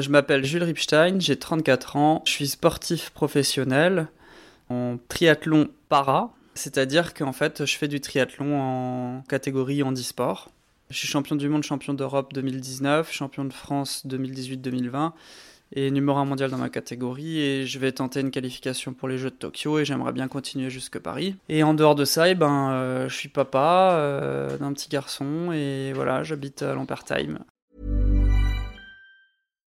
Je m'appelle Jules Ripstein, j'ai 34 ans, je suis sportif professionnel en triathlon para, c'est-à-dire qu'en fait je fais du triathlon en catégorie handisport. Je suis champion du monde, champion d'Europe 2019, champion de France 2018-2020 et numéro 1 mondial dans ma catégorie et je vais tenter une qualification pour les Jeux de Tokyo et j'aimerais bien continuer jusque Paris. Et en dehors de ça, eh ben, euh, je suis papa euh, d'un petit garçon et voilà, j'habite à Lampertheim.